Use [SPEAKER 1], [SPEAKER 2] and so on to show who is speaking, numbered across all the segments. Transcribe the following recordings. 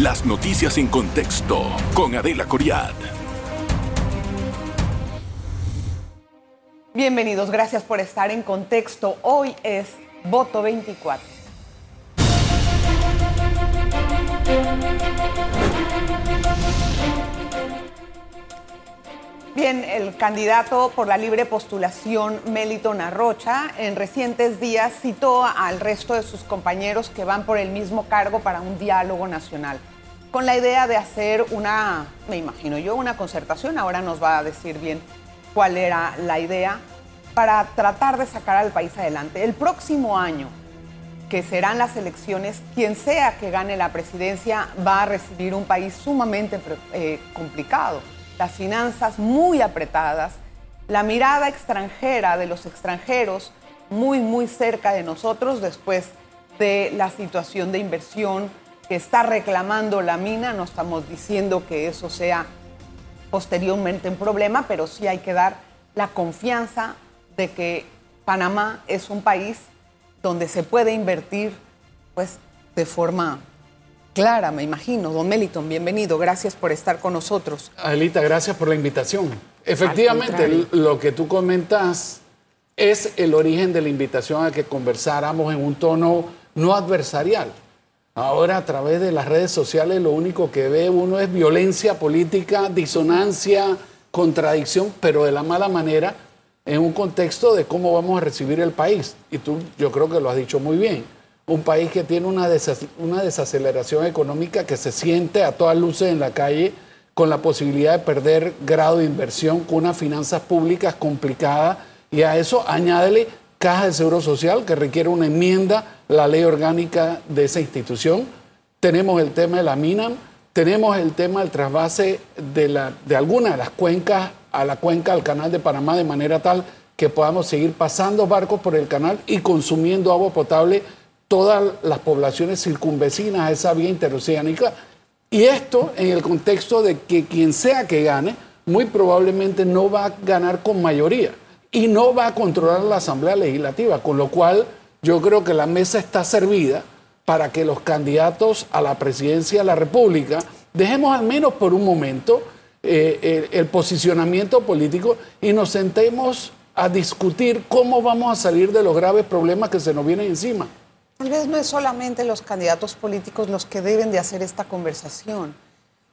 [SPEAKER 1] Las noticias en contexto con Adela Coriad.
[SPEAKER 2] Bienvenidos, gracias por estar en contexto. Hoy es voto 24. Bien, el candidato por la libre postulación, Meliton Arrocha, en recientes días citó al resto de sus compañeros que van por el mismo cargo para un diálogo nacional, con la idea de hacer una, me imagino yo, una concertación, ahora nos va a decir bien cuál era la idea, para tratar de sacar al país adelante. El próximo año, que serán las elecciones, quien sea que gane la presidencia va a recibir un país sumamente eh, complicado las finanzas muy apretadas, la mirada extranjera de los extranjeros muy, muy cerca de nosotros después de la situación de inversión que está reclamando la mina. No estamos diciendo que eso sea posteriormente un problema, pero sí hay que dar la confianza de que Panamá es un país donde se puede invertir pues de forma clara, me imagino. Don Meliton, bienvenido. Gracias por estar con nosotros.
[SPEAKER 3] Adelita, gracias por la invitación. Efectivamente, lo que tú comentas es el origen de la invitación a que conversáramos en un tono no adversarial. Ahora a través de las redes sociales lo único que ve uno es violencia política, disonancia, contradicción, pero de la mala manera en un contexto de cómo vamos a recibir el país. Y tú yo creo que lo has dicho muy bien un país que tiene una, una desaceleración económica que se siente a todas luces en la calle con la posibilidad de perder grado de inversión, con unas finanzas públicas complicadas y a eso añádele caja de seguro social que requiere una enmienda, la ley orgánica de esa institución. Tenemos el tema de la mina, tenemos el tema del trasvase de, la, de alguna de las cuencas a la cuenca del canal de Panamá de manera tal que podamos seguir pasando barcos por el canal y consumiendo agua potable todas las poblaciones circunvecinas a esa vía interoceánica. Y esto en el contexto de que quien sea que gane, muy probablemente no va a ganar con mayoría y no va a controlar la Asamblea Legislativa, con lo cual yo creo que la mesa está servida para que los candidatos a la presidencia de la República dejemos al menos por un momento eh, el posicionamiento político y nos sentemos a discutir cómo vamos a salir de los graves problemas que se nos vienen encima.
[SPEAKER 2] Tal vez no es solamente los candidatos políticos los que deben de hacer esta conversación.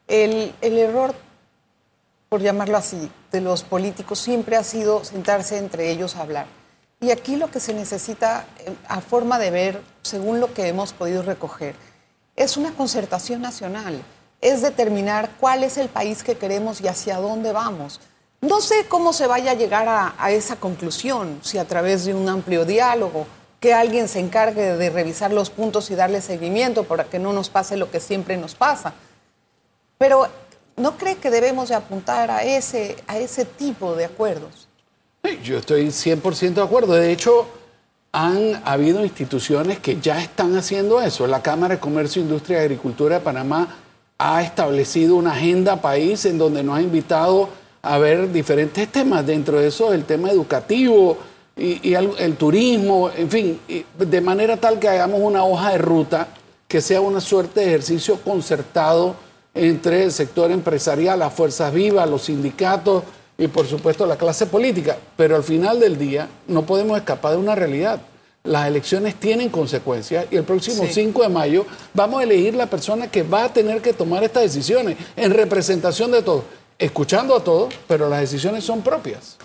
[SPEAKER 2] El, error, por llamarlo así, de los políticos siempre ha sido sentarse entre ellos a hablar. Y aquí lo que se necesita, eh, a forma de ver, según lo que hemos podido recoger, es una concertación nacional, es determinar cuál es el país que queremos y hacia dónde vamos. No sé cómo se vaya a llegar a esa conclusión, si a través de un amplio diálogo, que alguien se encargue de revisar los puntos y darle seguimiento para que no nos pase lo que siempre nos pasa. Pero ¿no cree que debemos de apuntar a ese, a ese tipo de acuerdos?
[SPEAKER 3] Yo estoy 100% de acuerdo. De hecho, han habido instituciones que ya están haciendo eso. La Cámara de Comercio, Industria y Agricultura de Panamá ha establecido una agenda país en donde nos ha invitado a ver diferentes temas. Dentro de eso, el tema educativo, y, el, turismo, en fin, de manera tal que hagamos una hoja de ruta que sea una suerte de ejercicio concertado entre el sector empresarial, las fuerzas vivas, los sindicatos y por supuesto la clase política. Pero al final del día no podemos escapar de una realidad. Las elecciones tienen consecuencias y el próximo 5 de mayo vamos a elegir la persona que va a tener que tomar estas decisiones en representación de todos, escuchando a todos, pero las decisiones son propias.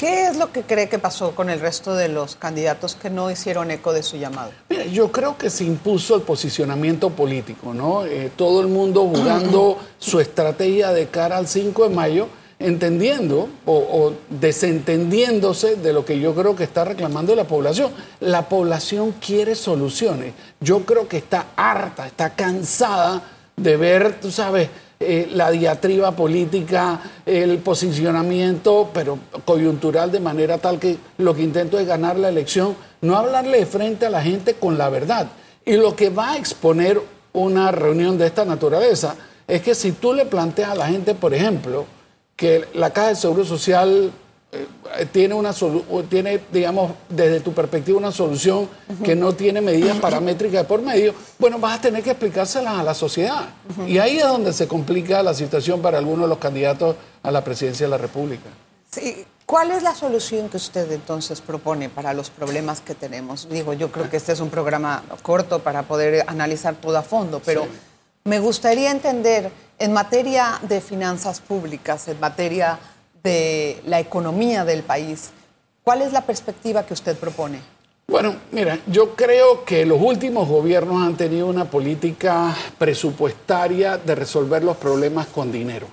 [SPEAKER 2] ¿Qué es lo que cree que pasó con el resto de los candidatos que no hicieron eco de su llamado?
[SPEAKER 3] yo creo que se impuso el posicionamiento político, ¿no? Eh, todo el mundo jugando su estrategia de cara al 5 de mayo, entendiendo o, o, desentendiéndose de lo que yo creo que está reclamando la población. La población quiere soluciones. Yo creo que está harta, está cansada de ver, tú sabes, eh, la diatriba política, el posicionamiento, pero coyuntural de manera tal que lo que intento es ganar la elección, no hablarle de frente a la gente con la verdad. Y lo que va a exponer una reunión de esta naturaleza es que si tú le planteas a la gente, por ejemplo, que la Caja de Seguro Social tiene una tiene, digamos, desde tu perspectiva una solución que no tiene medidas paramétricas por medio, bueno, vas a tener que explicárselas a la sociedad. Y ahí es donde se complica la situación para algunos de los candidatos a la presidencia de la República.
[SPEAKER 2] Sí. ¿Cuál es la solución que usted entonces propone para los problemas que tenemos? Digo, yo creo que este es un programa corto para poder analizar todo a fondo, pero me gustaría entender en materia de finanzas públicas, en materia de la economía del país. ¿Cuál es la perspectiva que usted propone?
[SPEAKER 3] Bueno, mira, yo creo que los últimos gobiernos han tenido una política presupuestaria de resolver los problemas con dinero.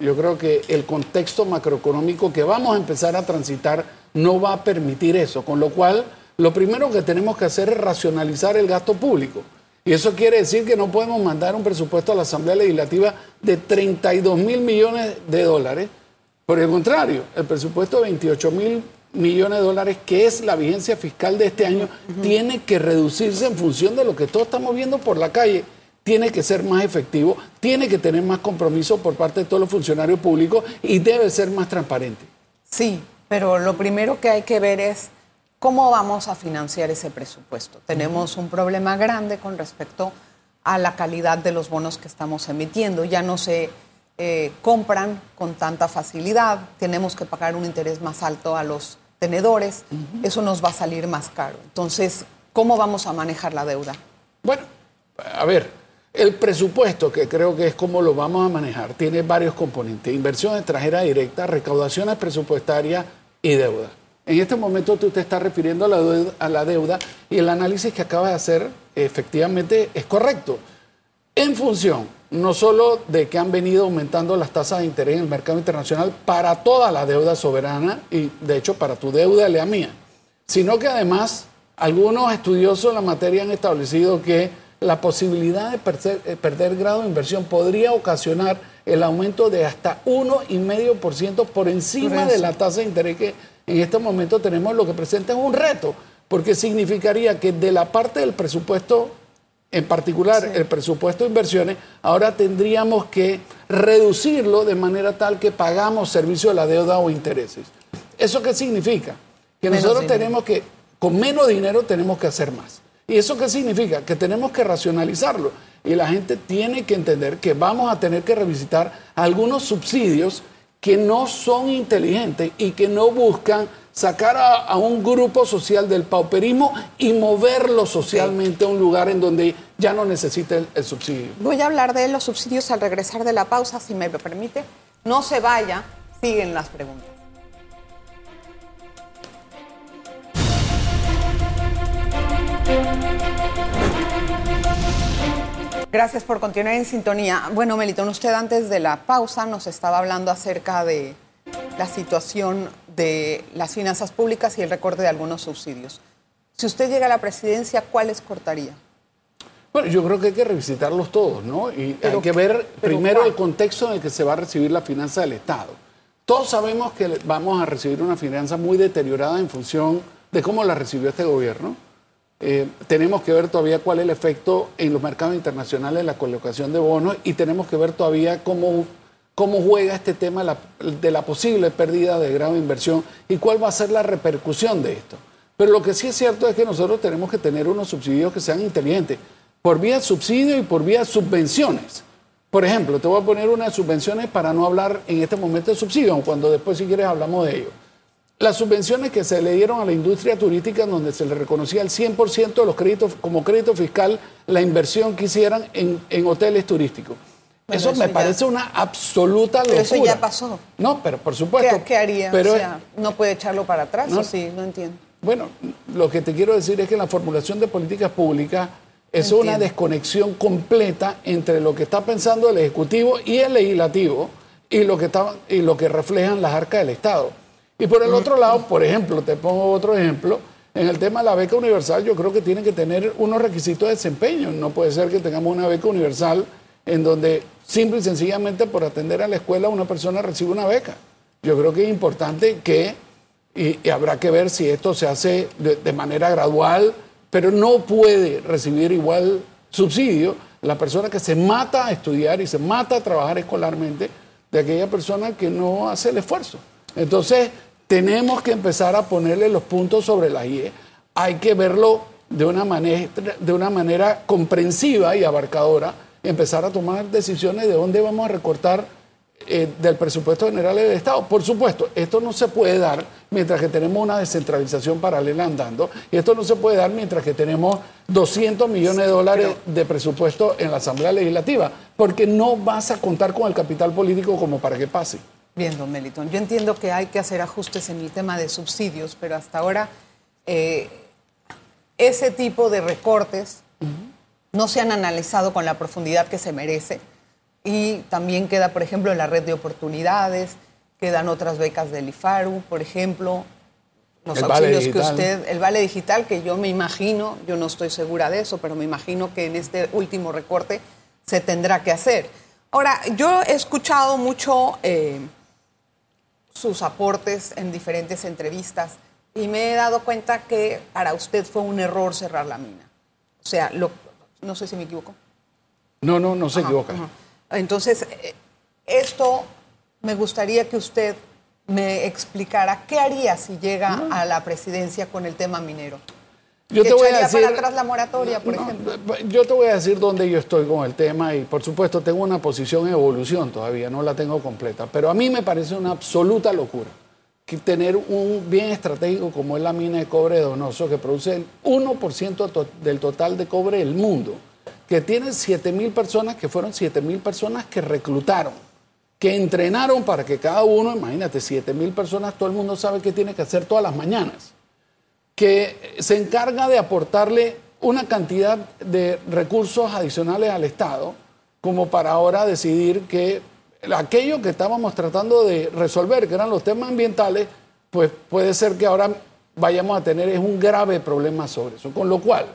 [SPEAKER 3] Yo creo que el contexto macroeconómico que vamos a empezar a transitar no va a permitir eso, con lo cual lo primero que tenemos que hacer es racionalizar el gasto público. Y eso quiere decir que no podemos mandar un presupuesto a la Asamblea Legislativa de 32 mil millones de dólares por el contrario, el presupuesto de 28 mil millones de dólares, que es la vigencia fiscal de este año, tiene que reducirse en función de lo que todos estamos viendo por la calle. Tiene que ser más efectivo, tiene que tener más compromiso por parte de todos los funcionarios públicos y debe ser más transparente.
[SPEAKER 2] Sí, pero lo primero que hay que ver es cómo vamos a financiar ese presupuesto. Tenemos un problema grande con respecto a la calidad de los bonos que estamos emitiendo. Ya no se eh, compran con tanta facilidad, tenemos que pagar un interés más alto a los tenedores, eso nos va a salir más caro. Entonces, ¿cómo vamos a manejar la deuda?
[SPEAKER 3] Bueno, a ver, el presupuesto, que creo que es como lo vamos a manejar, tiene varios componentes. Inversión extranjera directa, recaudaciones presupuestarias y deuda. En este momento tú te estás refiriendo a la, deuda, a la deuda y el análisis que acabas de hacer efectivamente es correcto. En función no solo de que han venido aumentando las tasas de interés en el mercado internacional para toda la deuda soberana y de hecho para tu deuda y la mía, sino que además algunos estudiosos en la materia han establecido que la posibilidad de perder, perder grado de inversión podría ocasionar el aumento de hasta 1,5% por encima de la tasa de interés que en este momento tenemos, lo que presenta es un reto, porque significaría que de la parte del presupuesto en particular el presupuesto de inversiones, ahora tendríamos que reducirlo de manera tal que pagamos servicio de la deuda o intereses. ¿Eso qué significa? Que nosotros tenemos que, con menos dinero tenemos que hacer más. ¿Y eso qué significa? Que tenemos que racionalizarlo. Y la gente tiene que entender que vamos a tener que revisitar algunos subsidios que no son inteligentes y que no buscan sacar a, un grupo social del pauperismo y moverlo socialmente a un lugar en donde ya no necesite el, subsidio.
[SPEAKER 2] Voy a hablar de los subsidios al regresar de la pausa, si me permite. No se vaya, siguen las preguntas. Gracias por continuar en sintonía. Bueno, Melitón, usted antes de la pausa nos estaba hablando acerca de la situación de las finanzas públicas y el recorte de algunos subsidios. Si usted llega a la presidencia, ¿cuáles cortaría?
[SPEAKER 3] Bueno, yo creo que hay que revisitarlos todos, ¿no? Y hay que ver primero el contexto en el que se va a recibir la finanza del Estado. Todos sabemos que vamos a recibir una finanza muy deteriorada en función de cómo la recibió este gobierno. Eh, tenemos que ver todavía cuál es el efecto en los mercados internacionales de la colocación de bonos y tenemos que ver todavía cómo cómo juega este tema de la posible pérdida de grado de inversión y cuál va a ser la repercusión de esto. Pero lo que sí es cierto es que nosotros tenemos que tener unos subsidios que sean inteligentes, por vía subsidio y por vía subvenciones. Por ejemplo, te voy a poner unas subvenciones para no hablar en este momento de subsidio, cuando después si quieres hablamos de ello. Las subvenciones que se le dieron a la industria turística, donde se le reconocía el 100% de los créditos como crédito fiscal, la inversión que hicieran en hoteles turísticos eso, me parece una absoluta locura.
[SPEAKER 2] Pero eso ya pasó.
[SPEAKER 3] No, pero por supuesto.
[SPEAKER 2] ¿Qué, haría? o sea, ¿no puede echarlo para atrás no, sí? No entiendo.
[SPEAKER 3] Bueno, lo que te quiero decir es que la formulación de políticas públicas es una desconexión completa entre lo que está pensando el Ejecutivo y el Legislativo y lo que, está, y lo que reflejan las arcas del Estado. Y por el otro lado, por ejemplo, te pongo otro ejemplo, en el tema de la beca universal yo creo que tiene que tener unos requisitos de desempeño. No puede ser que tengamos una beca universal en donde simple y sencillamente por atender a la escuela una persona recibe una beca. Yo creo que es importante que, y, habrá que ver si esto se hace de, manera gradual, pero no puede recibir igual subsidio la persona que se mata a estudiar y se mata a trabajar escolarmente de aquella persona que no hace el esfuerzo. Entonces, tenemos que empezar a ponerle los puntos sobre la IE. Hay que verlo de una de una manera comprensiva y abarcadora, empezar a tomar decisiones de dónde vamos a recortar eh, del presupuesto general del Estado. Por supuesto, esto no se puede dar mientras que tenemos una descentralización paralela andando, y esto no se puede dar mientras que tenemos 200 millones de dólares de presupuesto en la Asamblea Legislativa, porque no vas a contar con el capital político como para que pase.
[SPEAKER 2] Bien, don Meliton, yo entiendo que hay que hacer ajustes en el tema de subsidios, pero hasta ahora eh, ese tipo de recortes no se han analizado con la profundidad que se merece. Y también queda, por ejemplo, la red de oportunidades, quedan otras becas del IFARU, por ejemplo, los
[SPEAKER 3] El vale
[SPEAKER 2] auxilios que usted, el vale digital, que yo me imagino, yo no estoy segura de eso, pero me imagino que en este último recorte se tendrá que hacer. Ahora, yo he escuchado mucho eh, sus aportes en diferentes entrevistas y me he dado cuenta que para usted fue un error cerrar la mina. O sea, lo, no sé si me equivoco.
[SPEAKER 3] No, no, no se
[SPEAKER 2] Ajá,
[SPEAKER 3] equivoca.
[SPEAKER 2] ajá. Entonces, eh, esto me gustaría que usted me explicara qué haría si llega a la presidencia con el tema minero.
[SPEAKER 3] Yo
[SPEAKER 2] ¿Que
[SPEAKER 3] te voy a decir,
[SPEAKER 2] para atrás la moratoria, por
[SPEAKER 3] No,
[SPEAKER 2] ejemplo?
[SPEAKER 3] Yo te voy a decir dónde yo estoy con el tema y por supuesto tengo una posición en evolución todavía, no la tengo completa, pero a mí me parece una absoluta locura tener un bien estratégico como es la mina de cobre de Donoso, que produce el 1% to- del total de cobre del mundo, que tiene 7 mil personas, que fueron 7 mil personas que reclutaron, que entrenaron para que cada uno, imagínate, 7 mil personas, todo el mundo sabe qué tiene que hacer todas las mañanas que se encarga de aportarle una cantidad de recursos adicionales al Estado, como para ahora decidir que aquello que estábamos tratando de resolver, que eran los temas ambientales, pues puede ser que ahora vayamos a tener es un grave problema sobre eso. Con lo cual,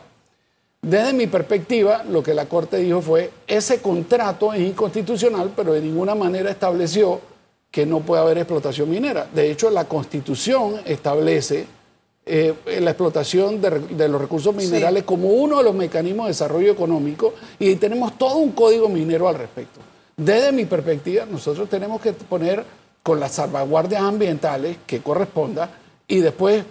[SPEAKER 3] desde mi perspectiva, lo que la Corte dijo fue, ese contrato es inconstitucional, pero de ninguna manera estableció que no puede haber explotación minera. De hecho, la Constitución establece eh, la explotación de los recursos minerales como uno de los mecanismos de desarrollo económico y tenemos todo un código minero al respecto. Desde mi perspectiva, nosotros tenemos que poner con las salvaguardias ambientales que corresponda y después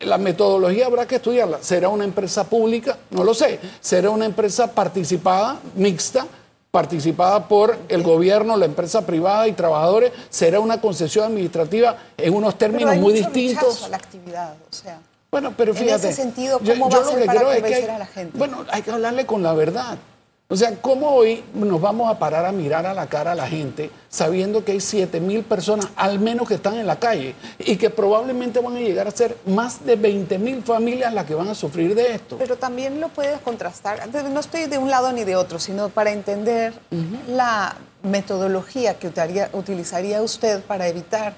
[SPEAKER 3] la metodología habrá que estudiarla. ¿Será una empresa pública? No lo sé. ¿Será una empresa participada, mixta, participada por el gobierno, la empresa privada y trabajadores? ¿Será una concesión administrativa en unos
[SPEAKER 2] Pero
[SPEAKER 3] términos
[SPEAKER 2] hay
[SPEAKER 3] muy
[SPEAKER 2] mucho
[SPEAKER 3] distintos?
[SPEAKER 2] a la actividad, o sea.
[SPEAKER 3] Bueno, pero
[SPEAKER 2] En
[SPEAKER 3] fíjate.
[SPEAKER 2] ese sentido, ¿cómo va a
[SPEAKER 3] lo
[SPEAKER 2] ser
[SPEAKER 3] que
[SPEAKER 2] para
[SPEAKER 3] es que
[SPEAKER 2] convencer
[SPEAKER 3] hay-
[SPEAKER 2] a la gente?
[SPEAKER 3] Bueno, hay que hablarle con la verdad. O sea, ¿cómo hoy nos vamos a parar a mirar a la cara a la gente sabiendo que hay 7 mil personas al menos que están en la calle y que probablemente van a llegar a ser más de 20 mil familias las que van a sufrir de esto?
[SPEAKER 2] Pero también lo puedes contrastar. No estoy de un lado ni de otro, sino para entender la metodología que utilizaría usted para evitar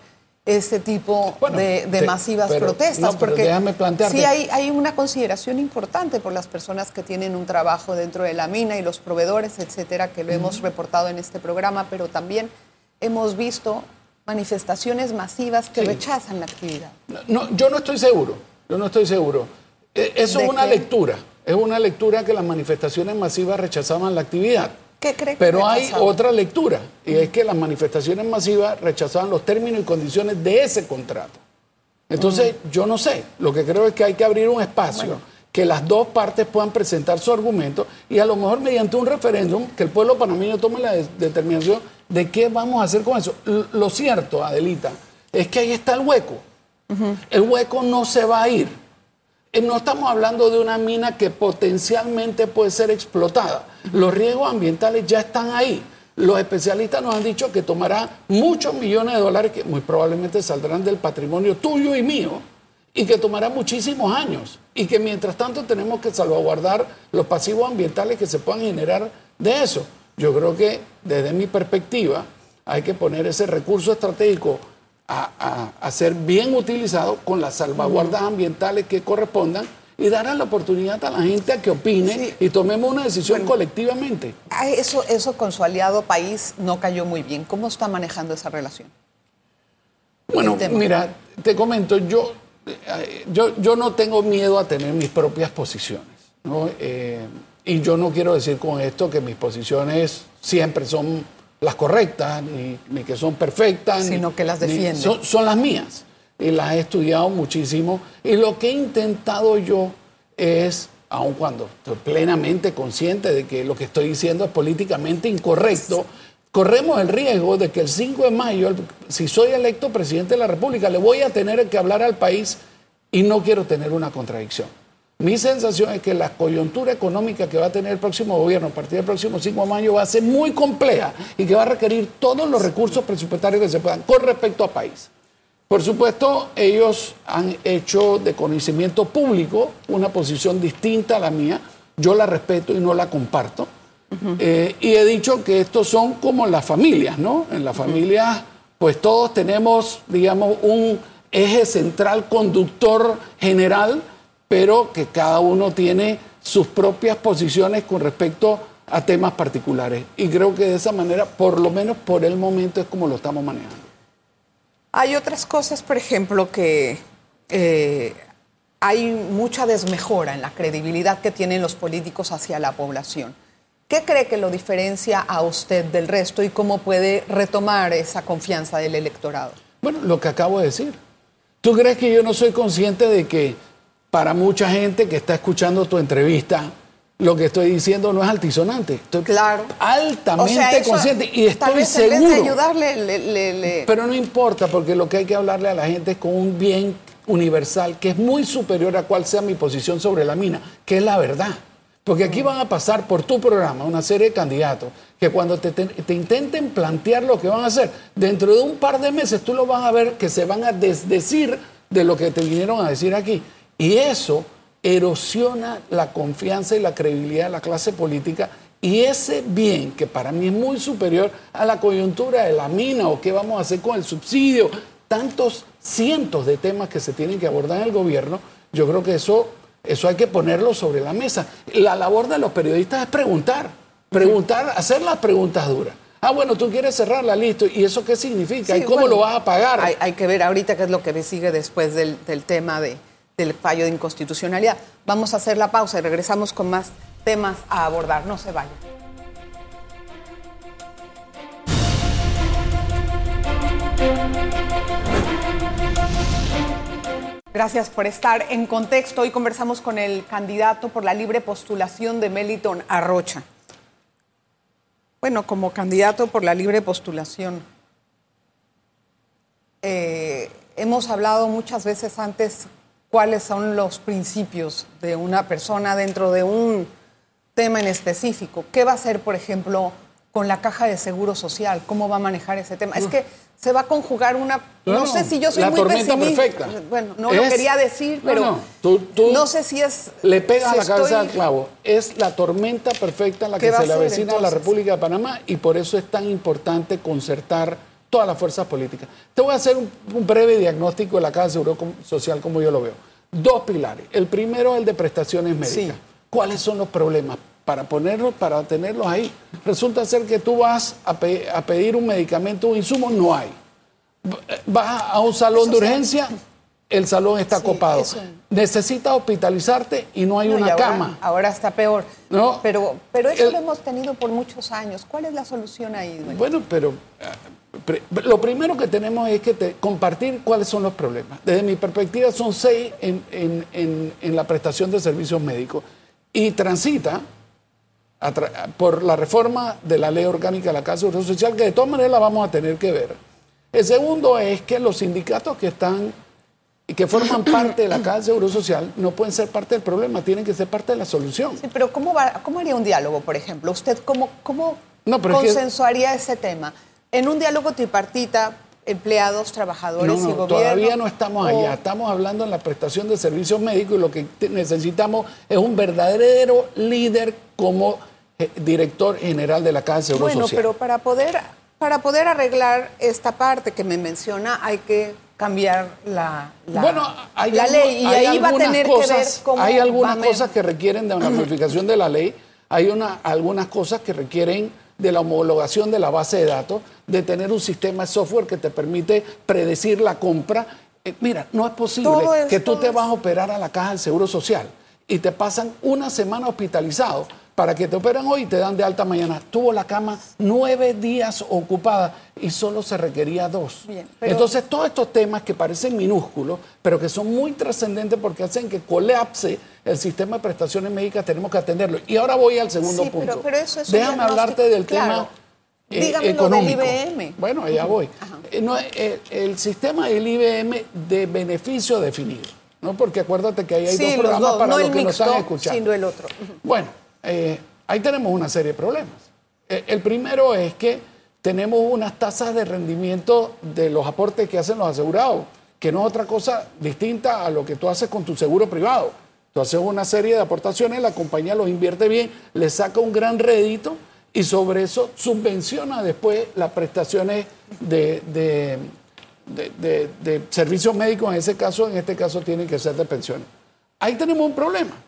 [SPEAKER 2] este tipo
[SPEAKER 3] Bueno,
[SPEAKER 2] de, masivas
[SPEAKER 3] pero-
[SPEAKER 2] protestas.
[SPEAKER 3] no,
[SPEAKER 2] porque
[SPEAKER 3] déjame plantearte.
[SPEAKER 2] sí hay, hay una consideración importante por las personas que tienen un trabajo dentro de la mina y los proveedores, etcétera, que lo hemos reportado en este programa, pero también hemos visto manifestaciones masivas que
[SPEAKER 3] Sí.
[SPEAKER 2] rechazan la actividad.
[SPEAKER 3] No, yo no estoy seguro, yo no estoy seguro. Eh, Eso
[SPEAKER 2] ¿De
[SPEAKER 3] es una
[SPEAKER 2] qué?
[SPEAKER 3] lectura, es una lectura que las manifestaciones masivas rechazaban la actividad.
[SPEAKER 2] ¿Qué cree que
[SPEAKER 3] Pero hay otra lectura, y es que las manifestaciones masivas rechazaban los términos y condiciones de ese contrato. Entonces, yo no sé, lo que creo es que hay que abrir un espacio, que las dos partes puedan presentar su argumento y a lo mejor mediante un referéndum, que el pueblo panameño tome la de- determinación de qué vamos a hacer con eso. L- lo cierto, Adelita, es que ahí está el hueco. El hueco no se va a ir. Eh, No estamos hablando de una mina que potencialmente puede ser explotada. Los riesgos ambientales ya están ahí. Los especialistas nos han dicho que tomará muchos millones de dólares que muy probablemente saldrán del patrimonio tuyo y mío y que tomará muchísimos años y que mientras tanto tenemos que salvaguardar los pasivos ambientales que se puedan generar de eso. Yo creo que desde mi perspectiva hay que poner ese recurso estratégico a, a- ser bien utilizado con las salvaguardas ambientales que correspondan y darle la oportunidad a la gente a que opine
[SPEAKER 2] Sí.
[SPEAKER 3] y tomemos una decisión colectivamente.
[SPEAKER 2] Ah, Eso, eso con su aliado país no cayó muy bien. ¿Cómo está manejando esa relación?
[SPEAKER 3] Bueno, mira, te comento, yo, eh, yo, yo no tengo miedo a tener mis propias posiciones. ¿no? Eh, y yo no quiero decir con esto que mis posiciones siempre son las correctas, ni, ni que son perfectas.
[SPEAKER 2] Sino
[SPEAKER 3] ni-
[SPEAKER 2] que las
[SPEAKER 3] ni-
[SPEAKER 2] defiende.
[SPEAKER 3] son, son las mías. Y las he estudiado muchísimo. Y lo que he intentado yo es, aun cuando estoy plenamente consciente de que lo que estoy diciendo es políticamente incorrecto, corremos el riesgo de que el 5 de mayo, si soy electo presidente de la República, le voy a tener que hablar al país y no quiero tener una contradicción. Mi sensación es que la coyuntura económica que va a tener el próximo gobierno a partir del próximo 5 de mayo va a ser muy compleja y que va a requerir todos los recursos presupuestarios que se puedan con respecto a país. Por supuesto, ellos han hecho de conocimiento público una posición distinta a la mía. Yo la respeto y no la comparto. Eh, y he dicho que estos son como las familias, ¿no? En las familias, pues todos tenemos, digamos, un eje central conductor general pero que cada uno tiene sus propias posiciones con respecto a temas particulares. Y creo que de esa manera, por lo menos por el momento, es como lo estamos manejando.
[SPEAKER 2] Hay otras cosas, por ejemplo, que eh, hay mucha desmejora en la credibilidad que tienen los políticos hacia la población. ¿Qué cree que lo diferencia a usted del resto y cómo puede retomar esa confianza del electorado?
[SPEAKER 3] Bueno, lo que acabo de decir. ¿Tú crees que yo no soy consciente de que para mucha gente que está escuchando tu entrevista, lo que estoy diciendo no es altisonante. Estoy
[SPEAKER 2] claro.
[SPEAKER 3] altamente consciente y estoy seguro.
[SPEAKER 2] ayudarle,
[SPEAKER 3] Pero no importa, porque lo que hay que hablarle a la gente es con un bien universal que es muy superior a cual sea mi posición sobre la mina, que es la verdad. Porque aquí van a pasar por tu programa una serie de candidatos que cuando te, te, intenten plantear lo que van a hacer, dentro de un par de meses tú lo vas a ver que se van a desdecir de lo que te vinieron a decir aquí. Y eso erosiona la confianza y la credibilidad de la clase política y ese bien, que para mí es muy superior a la coyuntura de la mina o qué vamos a hacer con el subsidio, tantos cientos de temas que se tienen que abordar en el gobierno, yo creo que eso, eso hay que ponerlo sobre la mesa. La labor de los periodistas es preguntar, preguntar, hacer las preguntas duras. Ah, bueno, tú quieres cerrarla, listo. ¿Y eso qué significa? ¿Y cómo lo vas a pagar?
[SPEAKER 2] Hay, que ver ahorita qué es lo que sigue después del tema de, del fallo de inconstitucionalidad. Vamos a hacer la pausa y regresamos con más temas a abordar. No se vayan. Gracias por estar en contexto. Hoy conversamos con el candidato por la libre postulación de Meliton Arrocha. Bueno, como candidato por la libre postulación, eh, hemos hablado muchas veces antes cuáles son los principios de una persona dentro de un tema en específico. ¿Qué va a hacer, por ejemplo, con la caja de seguro social? ¿Cómo va a manejar ese tema? Es que se va a conjugar una... No, sé si yo soy muy pesimista. Perfecta. Bueno, no lo quería decir, pero no sé si es...
[SPEAKER 3] Le pega a la cabeza al clavo. Es la tormenta perfecta en la que se le avecina a la República de Panamá y por eso es tan importante concertar todas las fuerzas políticas. Te voy a hacer un, breve diagnóstico de la Caja de Seguro Social como yo lo veo. Dos pilares. El primero es el de prestaciones médicas. ¿Cuáles son los problemas? Para ponerlos, para tenerlos ahí. Resulta ser que tú vas a, pedir un medicamento un insumo, no hay. Vas a un salón de urgencia, el salón está copado. Necesitas hospitalizarte y no hay una cama.
[SPEAKER 2] Ahora está peor. ¿No? Pero, pero eso lo hemos tenido por muchos años. ¿Cuál es la solución ahí?
[SPEAKER 3] Bueno, pero lo primero que tenemos es que compartir cuáles son los problemas. Desde mi perspectiva son seis en, la prestación de servicios médicos y transita por la reforma de la ley orgánica de la Casa de Social, que de todas maneras la vamos a tener que ver. El segundo es que los sindicatos que están que forman parte de la Casa de Seguro Social no pueden ser parte del problema, tienen que ser parte de la solución.
[SPEAKER 2] Sí, pero ¿cómo, va, cómo haría un diálogo, por ejemplo? ¿Usted cómo, cómo consensuaría ese tema? En un diálogo tripartita, empleados, trabajadores y gobierno.
[SPEAKER 3] Todavía no estamos allá, estamos hablando en la prestación de servicios médicos y lo que necesitamos es un verdadero líder como eh, director general de la Casa de Seguro
[SPEAKER 2] Social.
[SPEAKER 3] Bueno,
[SPEAKER 2] pero para poder, para poder arreglar esta parte que me menciona hay que cambiar la, la, ley. Y ahí va a tener que ver cómo
[SPEAKER 3] Hay algunas cosas que requieren de una modificación de la ley, hay una, algunas cosas que requieren de la homologación de la base de datos, de tener un sistema de software que te permite predecir la compra. Eh, mira, no es posible que tú te vas a operar a la caja del Seguro Social y te pasan una semana hospitalizado para que te operan hoy y te dan de alta mañana. Tuvo la cama nueve días ocupada y solo se requería dos. Entonces, todos estos temas que parecen minúsculos, pero que son muy trascendentes porque hacen que colapse el sistema de prestaciones médicas, tenemos que atenderlo. Y ahora voy al segundo punto.
[SPEAKER 2] Pero, eso es
[SPEAKER 3] Déjame hablarte del tema eh, económico.
[SPEAKER 2] Del IBM.
[SPEAKER 3] Bueno, allá voy. Eh, eh, el sistema del IBM de beneficio definido. ¿no? Porque acuérdate que ahí hay dos programas para los que nos están escuchando.
[SPEAKER 2] Sino el otro.
[SPEAKER 3] Bueno, eh, ahí tenemos una serie de problemas. Eh, el primero es que tenemos unas tasas de rendimiento de los aportes que hacen los asegurados, que no es otra cosa distinta a lo que tú haces con tu seguro privado. Tú haces una serie de aportaciones, la compañía los invierte bien, le saca un gran rédito y sobre eso subvenciona después las prestaciones de, de, de, servicios médicos, en ese caso, en este caso tienen que ser de pensiones. Ahí tenemos un problema.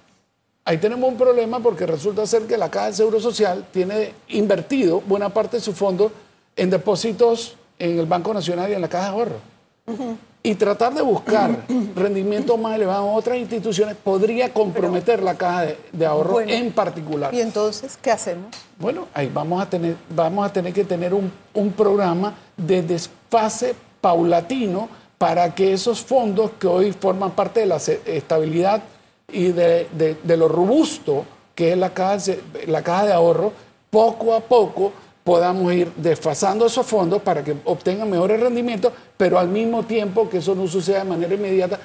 [SPEAKER 3] Ahí tenemos un problema porque resulta ser que la Caja de Seguro Social tiene invertido buena parte de su fondo en depósitos en el Banco Nacional y en la Caja de Ahorro. Y tratar de buscar rendimientos más elevados en otras instituciones podría comprometer la Caja de, Ahorro en particular.
[SPEAKER 2] ¿Y entonces qué hacemos?
[SPEAKER 3] Bueno, ahí vamos a tener, vamos a tener que tener un, un programa de desfase paulatino para que esos fondos que hoy forman parte de la estabilidad y de, lo robusto que es la caja, la caja de ahorro, poco a poco podamos ir desfasando esos fondos para que obtengan mejores rendimientos, pero al mismo tiempo que eso no suceda de manera inmediata,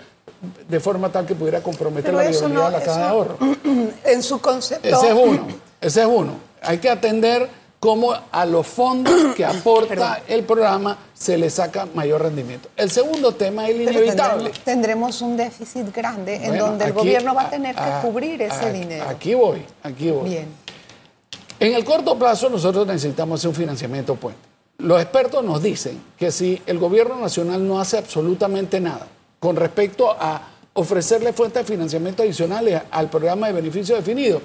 [SPEAKER 3] de forma tal que pudiera comprometer la viabilidad de la caja de ahorro.
[SPEAKER 2] En su concepto.
[SPEAKER 3] Ese es uno, ese es uno. Hay que atender cómo a los fondos que aporta el programa se le saca mayor rendimiento. El segundo tema es el inevitable.
[SPEAKER 2] Tendremos, un déficit grande en donde el gobierno va a tener que cubrir ese dinero.
[SPEAKER 3] Aquí voy, aquí voy. Bien. En el corto plazo nosotros necesitamos hacer un financiamiento puente. Los expertos nos dicen que si el gobierno nacional no hace absolutamente nada con respecto a ofrecerle fuentes de financiamiento adicionales al programa de beneficio definido,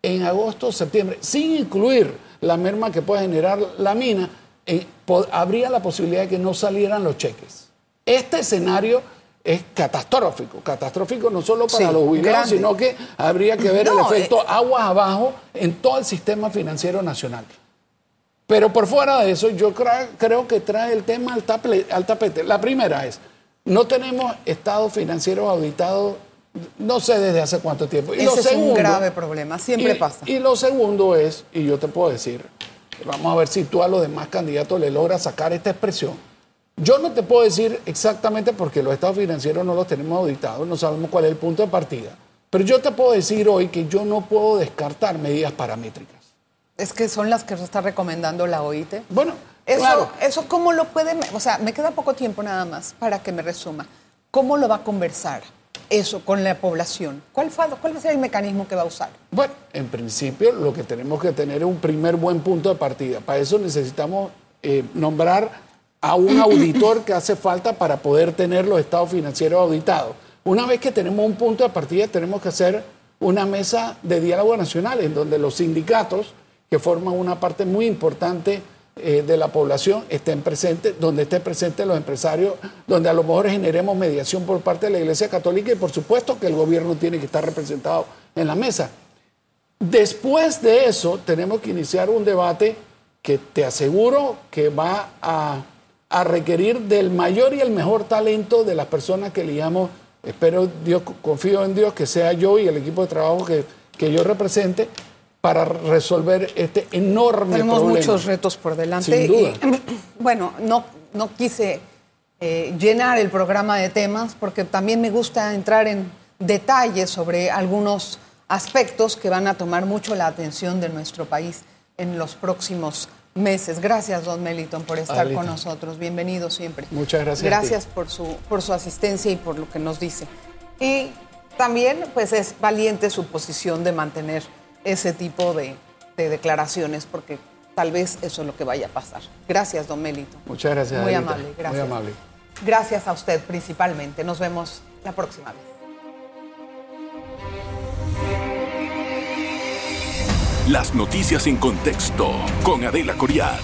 [SPEAKER 3] en agosto septiembre, sin incluir la merma que puede generar la mina, eh, habría la posibilidad de que no salieran los cheques. Este escenario es catastrófico, catastrófico no solo para los jubilados, sino que habría que ver el efecto eh, aguas abajo en todo el sistema financiero nacional. Pero por fuera de eso, yo creo que trae el tema al, al tapete. La primera es, no tenemos estados financieros auditados no sé desde hace cuánto tiempo.
[SPEAKER 2] Y Ese es un grave problema, siempre pasa.
[SPEAKER 3] Y lo segundo es, y yo te puedo decir, vamos a ver si tú a los demás candidatos le logras sacar esta expresión. Yo no te puedo decir exactamente porque los estados financieros no los tenemos auditados, no sabemos cuál es el punto de partida. Pero yo te puedo decir hoy que yo no puedo descartar medidas paramétricas.
[SPEAKER 2] Es que son las que está recomendando la OIT.
[SPEAKER 3] Bueno,
[SPEAKER 2] eso,
[SPEAKER 3] claro.
[SPEAKER 2] eso cómo lo puede, o sea, me queda poco tiempo nada más para que me resuma. ¿Cómo lo va a conversar? Eso con la población? ¿Cuál, ¿Cuál va a ser el mecanismo que va a usar?
[SPEAKER 3] Bueno, en principio lo que tenemos que tener es un primer buen punto de partida. Para eso necesitamos eh, nombrar a un auditor que hace falta para poder tener los estados financieros auditados. Una vez que tenemos un punto de partida, tenemos que hacer una mesa de diálogo nacional en donde los sindicatos, que forman una parte muy importante eh, de la población estén presentes, donde estén presentes los empresarios, donde a lo mejor generemos mediación por parte de la Iglesia Católica y por supuesto que el gobierno tiene que estar representado en la mesa. Después de eso tenemos que iniciar un debate que te aseguro que va a, requerir del mayor y el mejor talento de las personas que elijamos. Espero, Dios, confío en Dios que sea yo y el equipo de trabajo que, que yo represente para resolver este enorme
[SPEAKER 2] Tenemos problema. Tenemos muchos retos por delante.
[SPEAKER 3] Sin duda.
[SPEAKER 2] bueno, no, no quise eh, llenar el programa de temas porque también me gusta entrar en detalles sobre algunos aspectos que van a tomar mucho la atención de nuestro país en los próximos meses. Gracias, don Meliton, por estar con nosotros. Bienvenido siempre.
[SPEAKER 3] Muchas gracias.
[SPEAKER 2] Gracias por su, por su asistencia y por lo que nos dice. Y también, pues, es valiente su posición de mantener ese tipo de, declaraciones porque tal vez eso es lo que vaya a pasar. Gracias, don Melito.
[SPEAKER 3] Muchas gracias.
[SPEAKER 2] Muy amable, gracias.
[SPEAKER 3] Muy amable.
[SPEAKER 2] Gracias a usted principalmente. Nos vemos la próxima vez.
[SPEAKER 1] Las noticias en contexto con Adela Coriad.